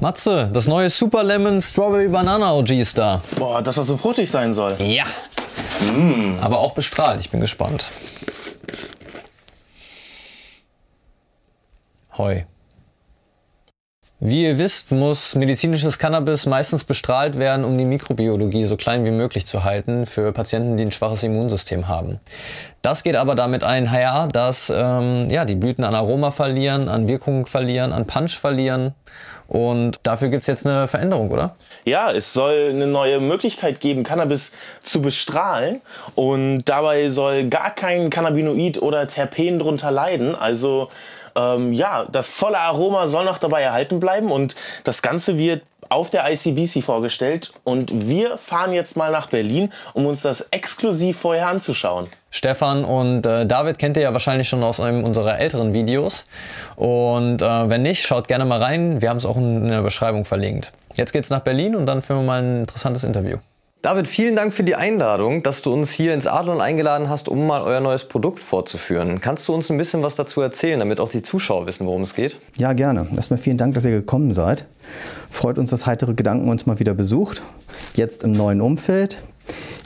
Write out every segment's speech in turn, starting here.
Matze, das neue Super Lemon Strawberry Banana OG ist da. Boah, dass das so fruchtig sein soll. Ja. Aber auch bestrahlt, ich bin gespannt. Heu. Wie ihr wisst, muss medizinisches Cannabis meistens bestrahlt werden, um die Mikrobiologie so klein wie möglich zu halten für Patienten, die ein schwaches Immunsystem haben. Das geht aber damit einher, dass ähm, ja, die Blüten an Aroma verlieren, an Wirkung verlieren, an Punch verlieren. Und dafür gibt's jetzt eine Veränderung, oder? Ja, es soll eine neue Möglichkeit geben, Cannabis zu bestrahlen. Und dabei soll gar kein Cannabinoid oder Terpen drunter leiden. Also ähm, ja, das volle Aroma soll noch dabei erhalten bleiben. Und das Ganze wird auf der ICBC vorgestellt. Und wir fahren jetzt mal nach Berlin, um uns das exklusiv vorher anzuschauen. Stefan und äh, David kennt ihr ja wahrscheinlich schon aus einem unserer älteren Videos. Und äh, wenn nicht, schaut gerne mal rein. Wir haben es auch in der Beschreibung verlinkt. Jetzt geht's nach Berlin und dann führen wir mal ein interessantes Interview. David, vielen Dank für die Einladung, dass du uns hier ins Adlon eingeladen hast, um mal euer neues Produkt vorzuführen. Kannst du uns ein bisschen was dazu erzählen, damit auch die Zuschauer wissen, worum es geht? Ja, gerne. Erstmal vielen Dank, dass ihr gekommen seid. Freut uns, dass Heitere Gedanken uns mal wieder besucht. Jetzt im neuen Umfeld.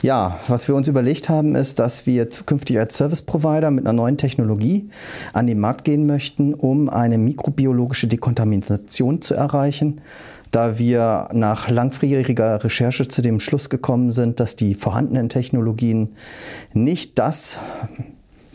Ja, was wir uns überlegt haben, ist, dass wir zukünftig als Service Provider mit einer neuen Technologie an den Markt gehen möchten, um eine mikrobiologische Dekontamination zu erreichen da wir nach langfrieriger Recherche zu dem Schluss gekommen sind, dass die vorhandenen Technologien nicht das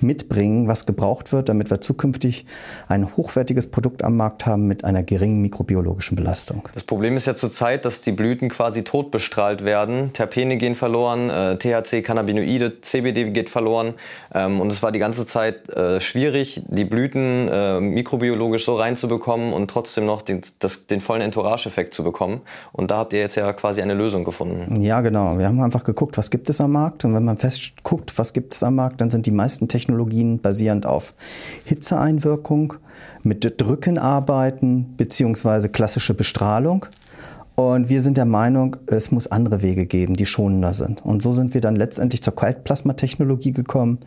mitbringen, was gebraucht wird, damit wir zukünftig ein hochwertiges Produkt am Markt haben mit einer geringen mikrobiologischen Belastung. Das Problem ist ja zurzeit, dass die Blüten quasi tot bestrahlt werden. Terpene gehen verloren, äh, THC, Cannabinoide, CBD geht verloren. Ähm, und es war die ganze Zeit äh, schwierig, die Blüten äh, mikrobiologisch so reinzubekommen und trotzdem noch den, das, den vollen Entourage-Effekt zu bekommen. Und da habt ihr jetzt ja quasi eine Lösung gefunden. Ja, genau. Wir haben einfach geguckt, was gibt es am Markt. Und wenn man fest guckt, was gibt es am Markt, dann sind die meisten Technologien Technologien basierend auf Hitzeeinwirkung, mit Drücken arbeiten bzw. klassische Bestrahlung. Und wir sind der Meinung, es muss andere Wege geben, die schonender sind. Und so sind wir dann letztendlich zur Kaltplasmatechnologie gekommen,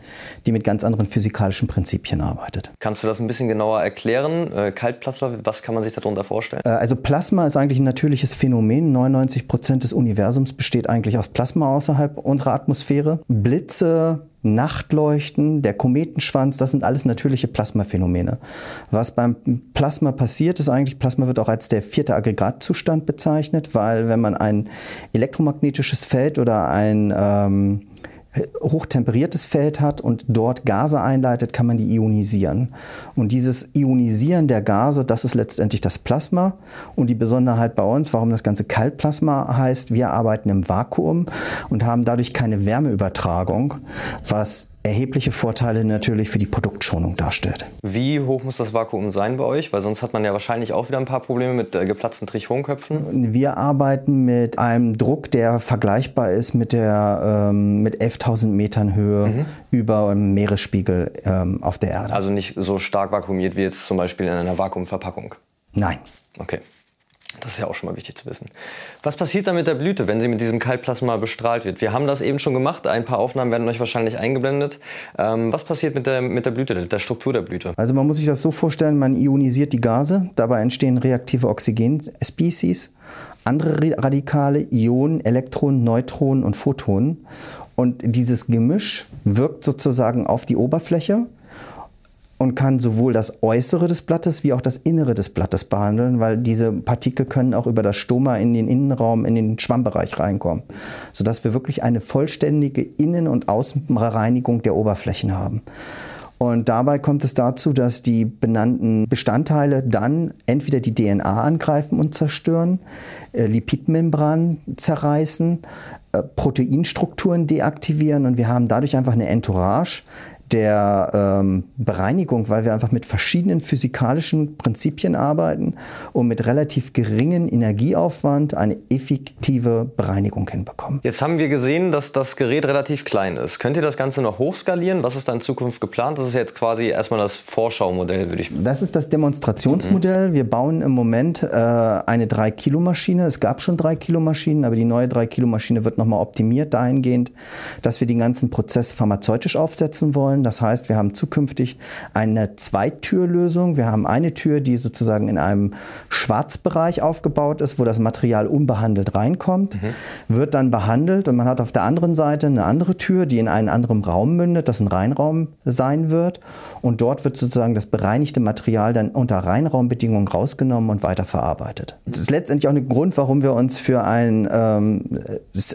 die mit ganz anderen physikalischen Prinzipien arbeitet. Kannst du das ein bisschen genauer erklären? Äh, Kaltplasma, was kann man sich darunter vorstellen? Äh, also Plasma ist eigentlich ein natürliches Phänomen. 99 Prozent des Universums besteht eigentlich aus Plasma außerhalb unserer Atmosphäre. Blitze, Nachtleuchten, der Kometenschwanz, das sind alles natürliche Plasmaphänomene. Was beim Plasma passiert, ist eigentlich, Plasma wird auch als der vierte Aggregatzustand bezeichnet, weil wenn man ein elektromagnetisches Feld oder ein ähm, hochtemperiertes Feld hat und dort Gase einleitet, kann man die ionisieren. Und dieses Ionisieren der Gase, das ist letztendlich das Plasma. Und die Besonderheit bei uns, warum das Ganze Kaltplasma heißt, wir arbeiten im Vakuum und haben dadurch keine Wärmeübertragung, was erhebliche Vorteile natürlich für die Produktschonung darstellt. Wie hoch muss das Vakuum sein bei euch? Weil sonst hat man ja wahrscheinlich auch wieder ein paar Probleme mit äh, geplatzten Trichonköpfen. Wir arbeiten mit einem Druck, der vergleichbar ist mit, der, ähm, mit 11.000 Metern Höhe mhm. über dem Meeresspiegel ähm, auf der Erde. Also nicht so stark vakuumiert wie jetzt zum Beispiel in einer Vakuumverpackung? Nein. Okay. Das ist ja auch schon mal wichtig zu wissen. Was passiert dann mit der Blüte, wenn sie mit diesem Kaltplasma bestrahlt wird? Wir haben das eben schon gemacht. Ein paar Aufnahmen werden euch wahrscheinlich eingeblendet. Ähm, was passiert mit der, mit der Blüte, der Struktur der Blüte? Also man muss sich das so vorstellen, man ionisiert die Gase. Dabei entstehen reaktive Oxygenspecies, andere Radikale, Ionen, Elektronen, Neutronen und Photonen. Und dieses Gemisch wirkt sozusagen auf die Oberfläche und kann sowohl das Äußere des Blattes wie auch das Innere des Blattes behandeln, weil diese Partikel können auch über das Stoma in den Innenraum, in den Schwammbereich reinkommen, sodass wir wirklich eine vollständige Innen- und Außenreinigung der Oberflächen haben. Und dabei kommt es dazu, dass die benannten Bestandteile dann entweder die DNA angreifen und zerstören, äh, Lipidmembranen zerreißen, äh, Proteinstrukturen deaktivieren und wir haben dadurch einfach eine Entourage, der ähm, Bereinigung, weil wir einfach mit verschiedenen physikalischen Prinzipien arbeiten und mit relativ geringem Energieaufwand eine effektive Bereinigung hinbekommen. Jetzt haben wir gesehen, dass das Gerät relativ klein ist. Könnt ihr das Ganze noch hochskalieren? Was ist da in Zukunft geplant? Das ist jetzt quasi erstmal das Vorschaumodell, würde ich Das ist das Demonstrationsmodell. Mhm. Wir bauen im Moment äh, eine 3-Kilo-Maschine. Es gab schon 3-Kilo-Maschinen, aber die neue 3-Kilo-Maschine wird nochmal optimiert dahingehend, dass wir den ganzen Prozess pharmazeutisch aufsetzen wollen Das heißt, wir haben zukünftig eine Zweitürlösung. Wir haben eine Tür, die sozusagen in einem Schwarzbereich aufgebaut ist, wo das Material unbehandelt reinkommt, mhm. wird dann behandelt und man hat auf der anderen Seite eine andere Tür, die in einen anderen Raum mündet, das ein Reinraum sein wird. Und dort wird sozusagen das bereinigte Material dann unter Reinraumbedingungen rausgenommen und weiterverarbeitet. Das ist letztendlich auch ein Grund, warum wir uns für ein, ähm,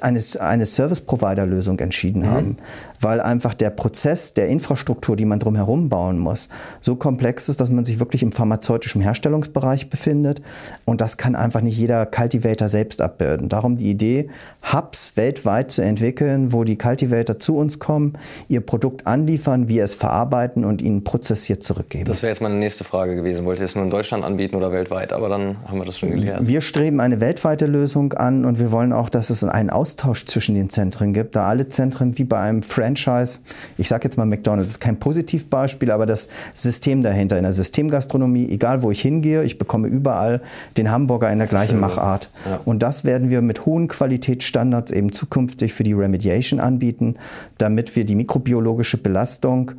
eine, eine Service-Provider-Lösung entschieden mhm. haben weil einfach der Prozess der Infrastruktur, die man drumherum bauen muss, so komplex ist, dass man sich wirklich im pharmazeutischen Herstellungsbereich befindet. Und das kann einfach nicht jeder Cultivator selbst abbilden. Darum die Idee, Hubs weltweit zu entwickeln, wo die Cultivator zu uns kommen, ihr Produkt anliefern, wir es verarbeiten und ihnen prozessiert zurückgeben. Das wäre jetzt meine nächste Frage gewesen. Wollt ihr es nur in Deutschland anbieten oder weltweit? Aber dann haben wir das schon gelernt. Wir streben eine weltweite Lösung an und wir wollen auch, dass es einen Austausch zwischen den Zentren gibt, da alle Zentren wie bei einem Franchise Franchise, ich sage jetzt mal McDonald's, ist kein Positivbeispiel, aber das System dahinter in der Systemgastronomie, egal wo ich hingehe, ich bekomme überall den Hamburger in der gleichen Machart. Ja. Und das werden wir mit hohen Qualitätsstandards eben zukünftig für die Remediation anbieten, damit wir die mikrobiologische Belastung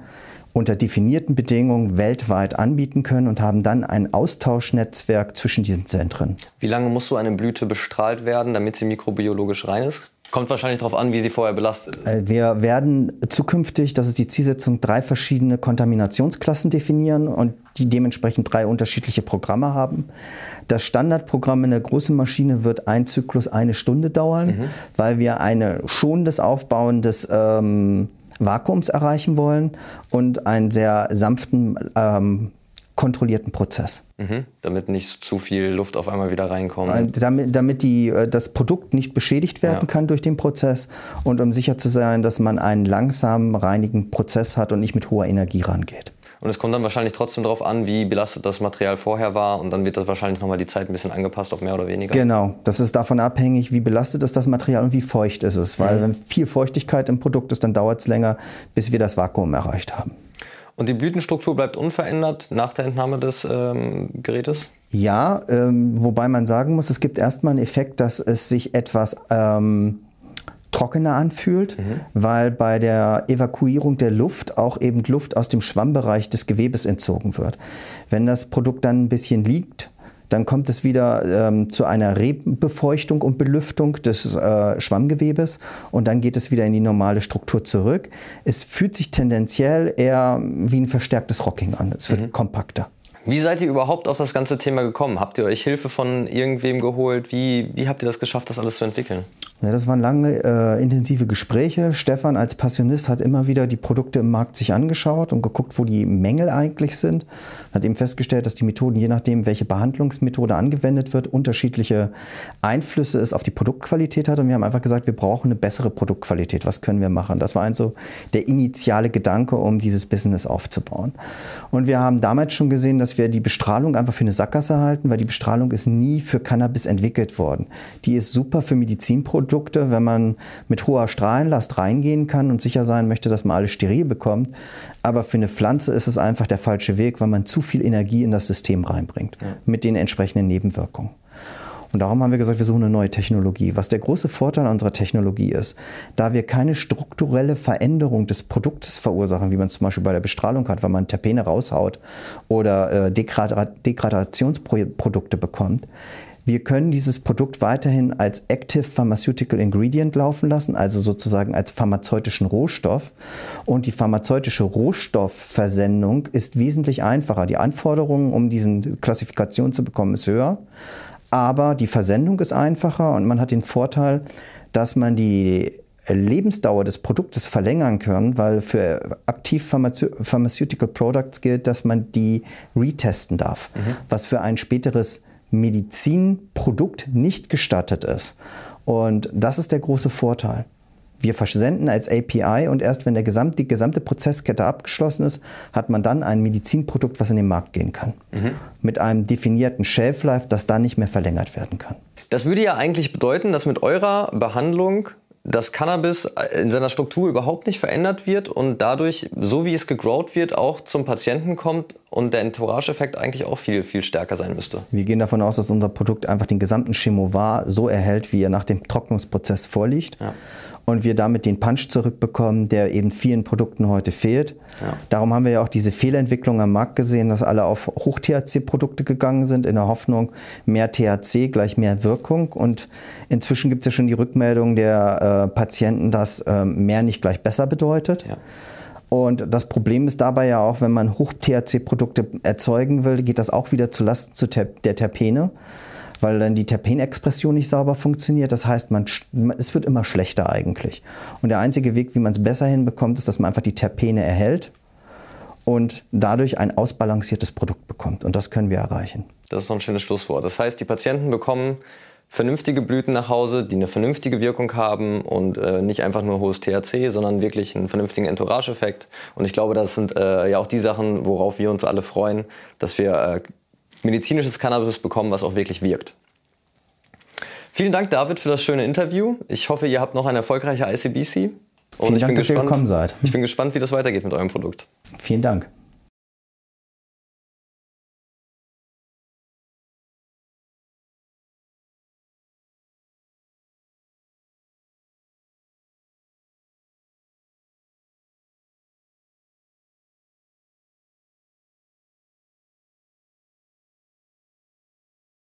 unter definierten Bedingungen weltweit anbieten können und haben dann ein Austauschnetzwerk zwischen diesen Zentren. Wie lange muss so eine Blüte bestrahlt werden, damit sie mikrobiologisch rein ist? Kommt wahrscheinlich darauf an, wie sie vorher belastet ist. Äh, wir werden zukünftig, das ist die Zielsetzung, drei verschiedene Kontaminationsklassen definieren und die dementsprechend drei unterschiedliche Programme haben. Das Standardprogramm in der großen Maschine wird ein Zyklus eine Stunde dauern, mhm. weil wir ein schonendes Aufbauen des ähm, Vakuums erreichen wollen und einen sehr sanften ähm, kontrollierten Prozess. Mhm, damit nicht zu viel Luft auf einmal wieder reinkommt. Äh, damit, damit die, äh, das Produkt nicht beschädigt werden ja. kann durch den Prozess und um sicher zu sein, dass man einen langsamen, reinigen Prozess hat und nicht mit hoher Energie rangeht. Und es kommt dann wahrscheinlich trotzdem darauf an, wie belastet das Material vorher war und dann wird das wahrscheinlich nochmal die Zeit ein bisschen angepasst, ob mehr oder weniger. Genau, das ist davon abhängig, wie belastet ist das Material und wie feucht ist es. Weil mhm. wenn viel Feuchtigkeit im Produkt ist, dann dauert es länger, bis wir das Vakuum erreicht haben. Und die Blütenstruktur bleibt unverändert nach der Entnahme des ähm, Gerätes? Ja, ähm, wobei man sagen muss, es gibt erstmal einen Effekt, dass es sich etwas ähm, trockener anfühlt, mhm. weil bei der Evakuierung der Luft auch eben Luft aus dem Schwammbereich des Gewebes entzogen wird. Wenn das Produkt dann ein bisschen liegt, dann kommt es wieder ähm, zu einer Rebbefeuchtung und Belüftung des äh, Schwammgewebes und dann geht es wieder in die normale Struktur zurück. Es fühlt sich tendenziell eher wie ein verstärktes Rocking an. Es wird mhm. kompakter. Wie seid ihr überhaupt auf das ganze Thema gekommen? Habt ihr euch Hilfe von irgendwem geholt? Wie, wie habt ihr das geschafft, das alles zu entwickeln? Ja, das waren lange äh, intensive Gespräche. Stefan als Passionist hat immer wieder die Produkte im Markt sich angeschaut und geguckt, wo die Mängel eigentlich sind. Hat eben festgestellt, dass die Methoden, je nachdem, welche Behandlungsmethode angewendet wird, unterschiedliche Einflüsse es auf die Produktqualität hat. Und wir haben einfach gesagt, wir brauchen eine bessere Produktqualität. Was können wir machen? Das war also der initiale Gedanke, um dieses Business aufzubauen. Und wir haben damals schon gesehen, dass wir die Bestrahlung einfach für eine Sackgasse halten, weil die Bestrahlung ist nie für Cannabis entwickelt worden. Die ist super für Medizinprodukte Produkte, wenn man mit hoher Strahlenlast reingehen kann und sicher sein möchte, dass man alles steril bekommt. Aber für eine Pflanze ist es einfach der falsche Weg, weil man zu viel Energie in das System reinbringt, ja. mit den entsprechenden Nebenwirkungen. Und darum haben wir gesagt, wir suchen eine neue Technologie. Was der große Vorteil unserer Technologie ist, da wir keine strukturelle Veränderung des Produktes verursachen, wie man es zum Beispiel bei der Bestrahlung hat, wenn man Terpene raushaut oder äh, Degradationsprodukte bekommt, wir können dieses Produkt weiterhin als Active Pharmaceutical Ingredient laufen lassen, also sozusagen als pharmazeutischen Rohstoff. Und die pharmazeutische Rohstoffversendung ist wesentlich einfacher. Die Anforderungen, um diese Klassifikation zu bekommen, ist höher. Aber die Versendung ist einfacher und man hat den Vorteil, dass man die Lebensdauer des Produktes verlängern kann, weil für aktiv Pharmaceutical Products gilt, dass man die retesten darf, mhm. was für ein späteres Medizinprodukt nicht gestattet ist. Und das ist der große Vorteil. Wir versenden als API und erst wenn der gesamte, die gesamte Prozesskette abgeschlossen ist, hat man dann ein Medizinprodukt, was in den Markt gehen kann. Mhm. Mit einem definierten Shelf Life, das dann nicht mehr verlängert werden kann. Das würde ja eigentlich bedeuten, dass mit eurer Behandlung das Cannabis in seiner Struktur überhaupt nicht verändert wird und dadurch, so wie es gegrowt wird, auch zum Patienten kommt, und der Entourage-Effekt eigentlich auch viel, viel stärker sein müsste. Wir gehen davon aus, dass unser Produkt einfach den gesamten Chemovar so erhält, wie er nach dem Trocknungsprozess vorliegt. Ja. Und wir damit den Punch zurückbekommen, der eben vielen Produkten heute fehlt. Ja. Darum haben wir ja auch diese Fehlentwicklung am Markt gesehen, dass alle auf Hoch-THC-Produkte gegangen sind, in der Hoffnung, mehr THC gleich mehr Wirkung. Und inzwischen gibt es ja schon die Rückmeldung der äh, Patienten, dass äh, mehr nicht gleich besser bedeutet. Ja. Und das Problem ist dabei ja auch, wenn man Hoch-THC-Produkte erzeugen will, geht das auch wieder zulasten der Terpene, weil dann die Terpenexpression nicht sauber funktioniert. Das heißt, man, es wird immer schlechter eigentlich. Und der einzige Weg, wie man es besser hinbekommt, ist, dass man einfach die Terpene erhält und dadurch ein ausbalanciertes Produkt bekommt. Und das können wir erreichen. Das ist noch ein schönes Schlusswort. Das heißt, die Patienten bekommen vernünftige Blüten nach Hause, die eine vernünftige Wirkung haben und äh, nicht einfach nur hohes THC, sondern wirklich einen vernünftigen Entourage-Effekt. Und ich glaube, das sind äh, ja auch die Sachen, worauf wir uns alle freuen, dass wir äh, medizinisches Cannabis bekommen, was auch wirklich wirkt. Vielen Dank, David, für das schöne Interview. Ich hoffe, ihr habt noch eine erfolgreiche ICBC. Und Vielen Dank, dass gespannt, ihr gekommen seid. Ich bin gespannt, wie das weitergeht mit eurem Produkt. Vielen Dank.